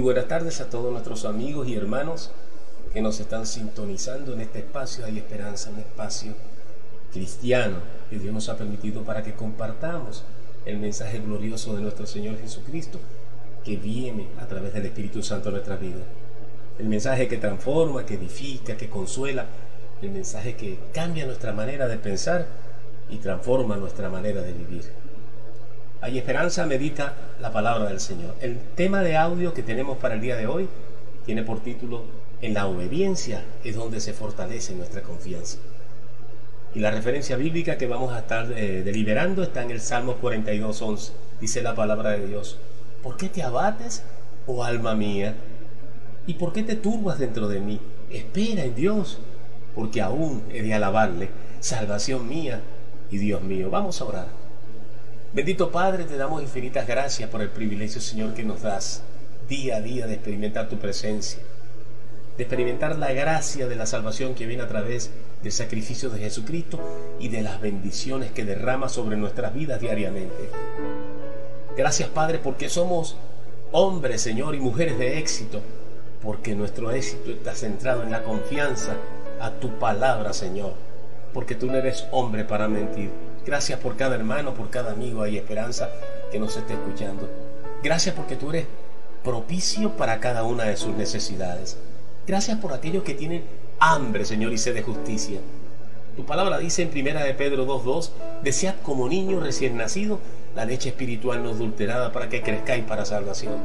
Buenas tardes a todos nuestros amigos y hermanos que nos están sintonizando en este espacio Hay Esperanza, un espacio cristiano que Dios nos ha permitido para que compartamos el mensaje glorioso de nuestro Señor Jesucristo que viene a través del Espíritu Santo a nuestra vida. El mensaje que transforma, que edifica, que consuela, el mensaje que cambia nuestra manera de pensar y transforma nuestra manera de vivir. Hay esperanza, medita la palabra del Señor. El tema de audio que tenemos para el día de hoy tiene por título En la obediencia es donde se fortalece nuestra confianza. Y la referencia bíblica que vamos a estar eh, deliberando está en el Salmo 42.11. Dice la palabra de Dios, ¿por qué te abates, oh alma mía? ¿Y por qué te turbas dentro de mí? Espera en Dios, porque aún he de alabarle, salvación mía y Dios mío. Vamos a orar. Bendito Padre, te damos infinitas gracias por el privilegio, Señor, que nos das día a día de experimentar tu presencia, de experimentar la gracia de la salvación que viene a través del sacrificio de Jesucristo y de las bendiciones que derrama sobre nuestras vidas diariamente. Gracias, Padre, porque somos hombres, Señor, y mujeres de éxito, porque nuestro éxito está centrado en la confianza a tu palabra, Señor, porque tú no eres hombre para mentir Gracias por cada hermano, por cada amigo y esperanza que nos esté escuchando. Gracias porque tú eres propicio para cada una de sus necesidades. Gracias por aquellos que tienen hambre, Señor, y sed de justicia. Tu palabra dice en primera de Pedro 2.2, desead como niño recién nacido la leche espiritual no adulterada para que crezcáis para salvación.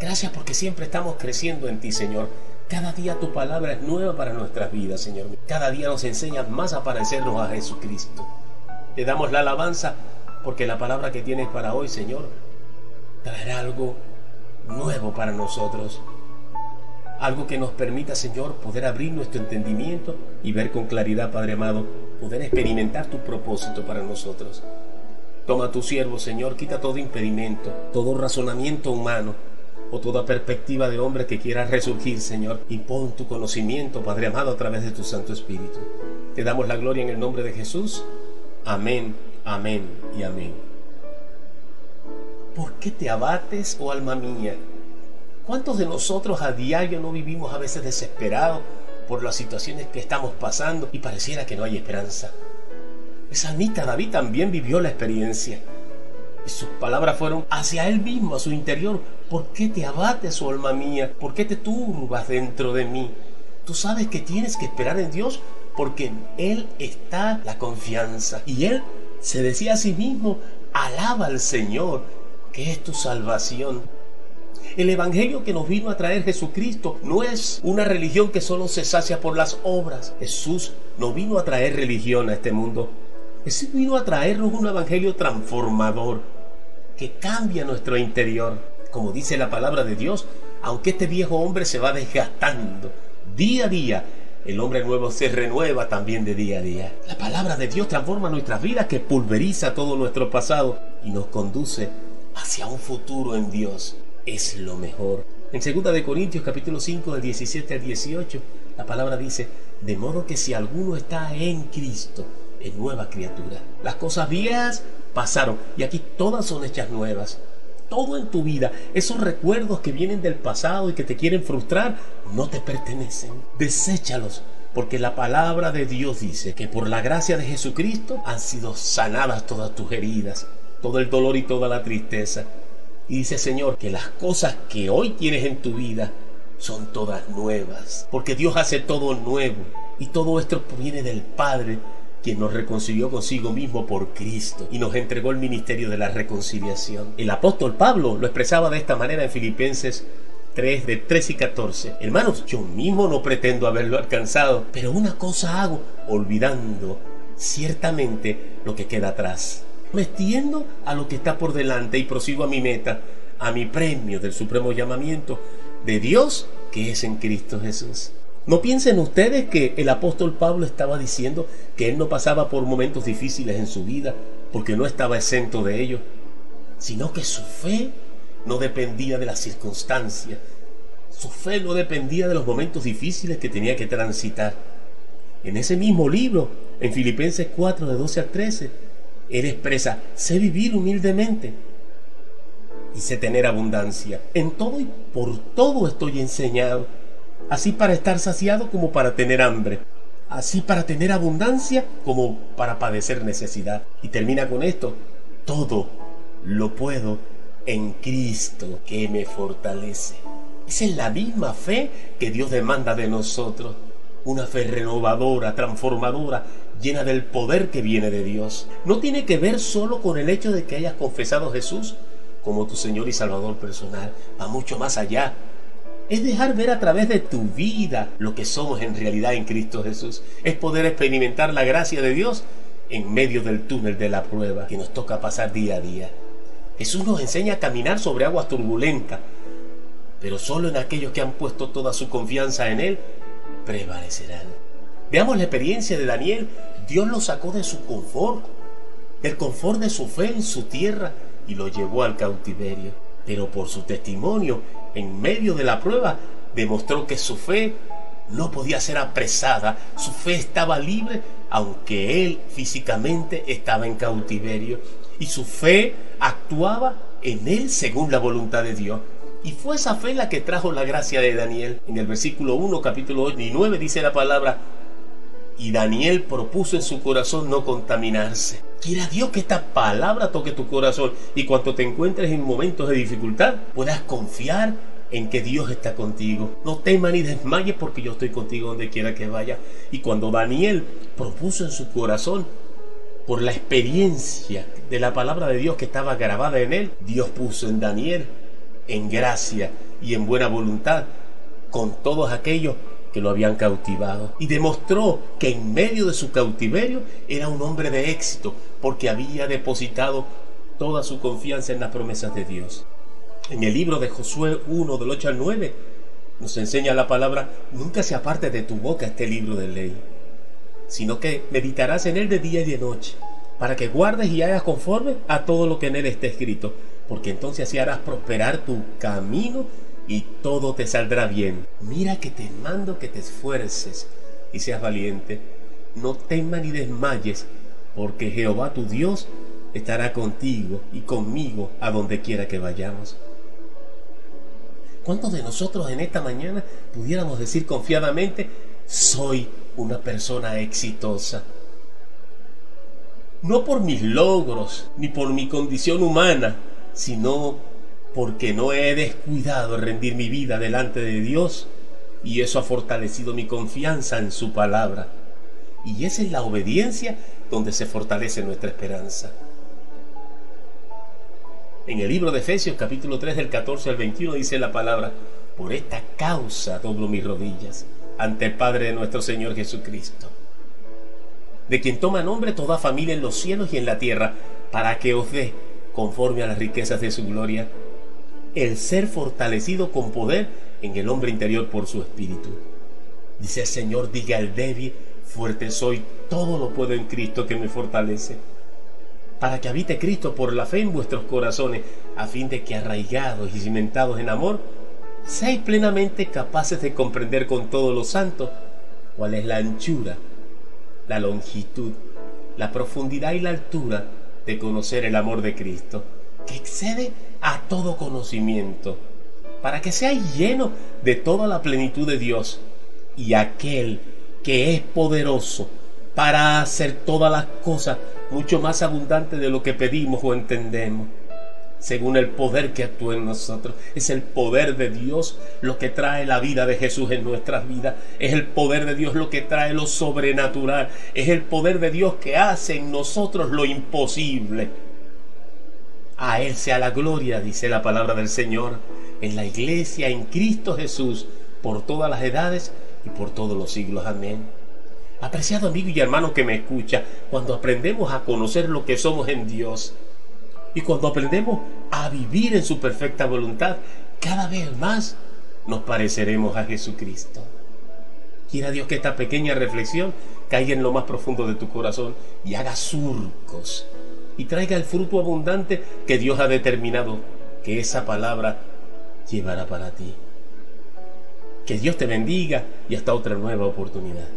Gracias porque siempre estamos creciendo en ti, Señor. Cada día tu palabra es nueva para nuestras vidas, Señor. Cada día nos enseñas más a parecernos a Jesucristo. Te damos la alabanza porque la palabra que tienes para hoy, Señor, traerá algo nuevo para nosotros. Algo que nos permita, Señor, poder abrir nuestro entendimiento y ver con claridad, Padre amado, poder experimentar tu propósito para nosotros. Toma tu siervo, Señor, quita todo impedimento, todo razonamiento humano o toda perspectiva de hombre que quiera resurgir, Señor, y pon tu conocimiento, Padre amado, a través de tu Santo Espíritu. Te damos la gloria en el nombre de Jesús. Amén, amén y amén. ¿Por qué te abates, oh alma mía? ¿Cuántos de nosotros a diario no vivimos a veces desesperados por las situaciones que estamos pasando y pareciera que no hay esperanza? El salmista David también vivió la experiencia. Y sus palabras fueron hacia él mismo, a su interior. ¿Por qué te abates, oh alma mía? ¿Por qué te turbas dentro de mí? Tú sabes que tienes que esperar en Dios porque en Él está la confianza. Y Él se decía a sí mismo, alaba al Señor, que es tu salvación. El Evangelio que nos vino a traer Jesucristo no es una religión que solo se sacia por las obras. Jesús no vino a traer religión a este mundo. Jesús vino a traernos un Evangelio transformador que cambia nuestro interior. Como dice la palabra de Dios, aunque este viejo hombre se va desgastando día a día, el hombre nuevo se renueva también de día a día. La palabra de Dios transforma nuestras vidas que pulveriza todo nuestro pasado y nos conduce hacia un futuro en Dios. Es lo mejor. En 2 de Corintios capítulo 5 del 17 al 18, la palabra dice, de modo que si alguno está en Cristo, es nueva criatura. Las cosas viejas pasaron y aquí todas son hechas nuevas todo en tu vida, esos recuerdos que vienen del pasado y que te quieren frustrar, no te pertenecen. Deséchalos. Porque la palabra de Dios dice que por la gracia de Jesucristo han sido sanadas todas tus heridas, todo el dolor y toda la tristeza. Y dice Señor que las cosas que hoy tienes en tu vida son todas nuevas. Porque Dios hace todo nuevo. Y todo esto viene del Padre quien nos reconcilió consigo mismo por Cristo y nos entregó el ministerio de la reconciliación. El apóstol Pablo lo expresaba de esta manera en Filipenses 3 de 13 y 14. Hermanos, yo mismo no pretendo haberlo alcanzado, pero una cosa hago, olvidando ciertamente lo que queda atrás. Me extiendo a lo que está por delante y prosigo a mi meta, a mi premio del supremo llamamiento de Dios que es en Cristo Jesús. No piensen ustedes que el apóstol Pablo estaba diciendo que él no pasaba por momentos difíciles en su vida porque no estaba exento de ellos, sino que su fe no dependía de las circunstancias, su fe no dependía de los momentos difíciles que tenía que transitar. En ese mismo libro, en Filipenses 4, de 12 al 13, él expresa, sé vivir humildemente. y sé tener abundancia. En todo y por todo estoy enseñado, así para estar saciado como para tener hambre, así para tener abundancia como para padecer necesidad. Y termina con esto, todo lo puedo en Cristo que me fortalece. Esa es la misma fe que Dios demanda de nosotros. Una fe renovadora, transformadora, llena del poder que viene de Dios. No tiene que ver solo con el hecho de que hayas confesado a Jesús como tu Señor y Salvador personal. Va mucho más allá. Es dejar ver a través de tu vida lo que somos en realidad en Cristo Jesús. Es poder experimentar la gracia de Dios en medio del túnel de la prueba que nos toca pasar día a día. Jesús nos enseña a caminar sobre aguas turbulentas, pero solo en aquellos que han puesto toda su confianza en Él prevalecerán. Veamos la experiencia de Daniel. Dios lo sacó de su confort, del confort de su fe en su tierra y lo llevó al cautiverio. Pero por su testimonio, en medio de la prueba, demostró que su fe no podía ser apresada, su fe estaba libre, aunque él físicamente estaba en cautiverio, y su fe actuaba en él según la voluntad de Dios. Y fue esa fe la que trajo la gracia de Daniel. En el versículo 1, capítulo 8 y 9 dice la palabra, y Daniel propuso en su corazón no contaminarse. Quiera Dios que esta palabra toque tu corazón y cuando te encuentres en momentos de dificultad puedas confiar en que Dios está contigo. No temas ni desmayes porque yo estoy contigo donde quiera que vaya. Y cuando Daniel propuso en su corazón por la experiencia de la palabra de Dios que estaba grabada en él, Dios puso en Daniel en gracia y en buena voluntad con todos aquellos que lo habían cautivado. Y demostró que en medio de su cautiverio era un hombre de éxito, porque había depositado toda su confianza en las promesas de Dios. En el libro de Josué 1, del 8 al 9, nos enseña la palabra, nunca se aparte de tu boca este libro de ley, sino que meditarás en él de día y de noche, para que guardes y hagas conforme a todo lo que en él esté escrito porque entonces así harás prosperar tu camino y todo te saldrá bien. Mira que te mando que te esfuerces y seas valiente. No temas ni desmayes, porque Jehová tu Dios estará contigo y conmigo a donde quiera que vayamos. ¿Cuántos de nosotros en esta mañana pudiéramos decir confiadamente, soy una persona exitosa? No por mis logros, ni por mi condición humana, sino porque no he descuidado rendir mi vida delante de Dios y eso ha fortalecido mi confianza en su palabra. Y esa es la obediencia donde se fortalece nuestra esperanza. En el libro de Efesios capítulo 3 del 14 al 21 dice la palabra, por esta causa doblo mis rodillas ante el Padre de nuestro Señor Jesucristo, de quien toma nombre toda familia en los cielos y en la tierra, para que os dé conforme a las riquezas de su gloria, el ser fortalecido con poder en el hombre interior por su espíritu. Dice el Señor, diga al débil, fuerte soy, todo lo puedo en Cristo que me fortalece. Para que habite Cristo por la fe en vuestros corazones, a fin de que arraigados y cimentados en amor, seáis plenamente capaces de comprender con todos los santos cuál es la anchura, la longitud, la profundidad y la altura de conocer el amor de Cristo, que excede a todo conocimiento, para que seáis lleno de toda la plenitud de Dios y aquel que es poderoso para hacer todas las cosas mucho más abundantes de lo que pedimos o entendemos según el poder que actúa en nosotros. Es el poder de Dios lo que trae la vida de Jesús en nuestras vidas. Es el poder de Dios lo que trae lo sobrenatural. Es el poder de Dios que hace en nosotros lo imposible. A Él sea la gloria, dice la palabra del Señor, en la iglesia, en Cristo Jesús, por todas las edades y por todos los siglos. Amén. Apreciado amigo y hermano que me escucha, cuando aprendemos a conocer lo que somos en Dios, y cuando aprendemos a vivir en su perfecta voluntad, cada vez más nos pareceremos a Jesucristo. Quiera Dios que esta pequeña reflexión caiga en lo más profundo de tu corazón y haga surcos y traiga el fruto abundante que Dios ha determinado que esa palabra llevará para ti. Que Dios te bendiga y hasta otra nueva oportunidad.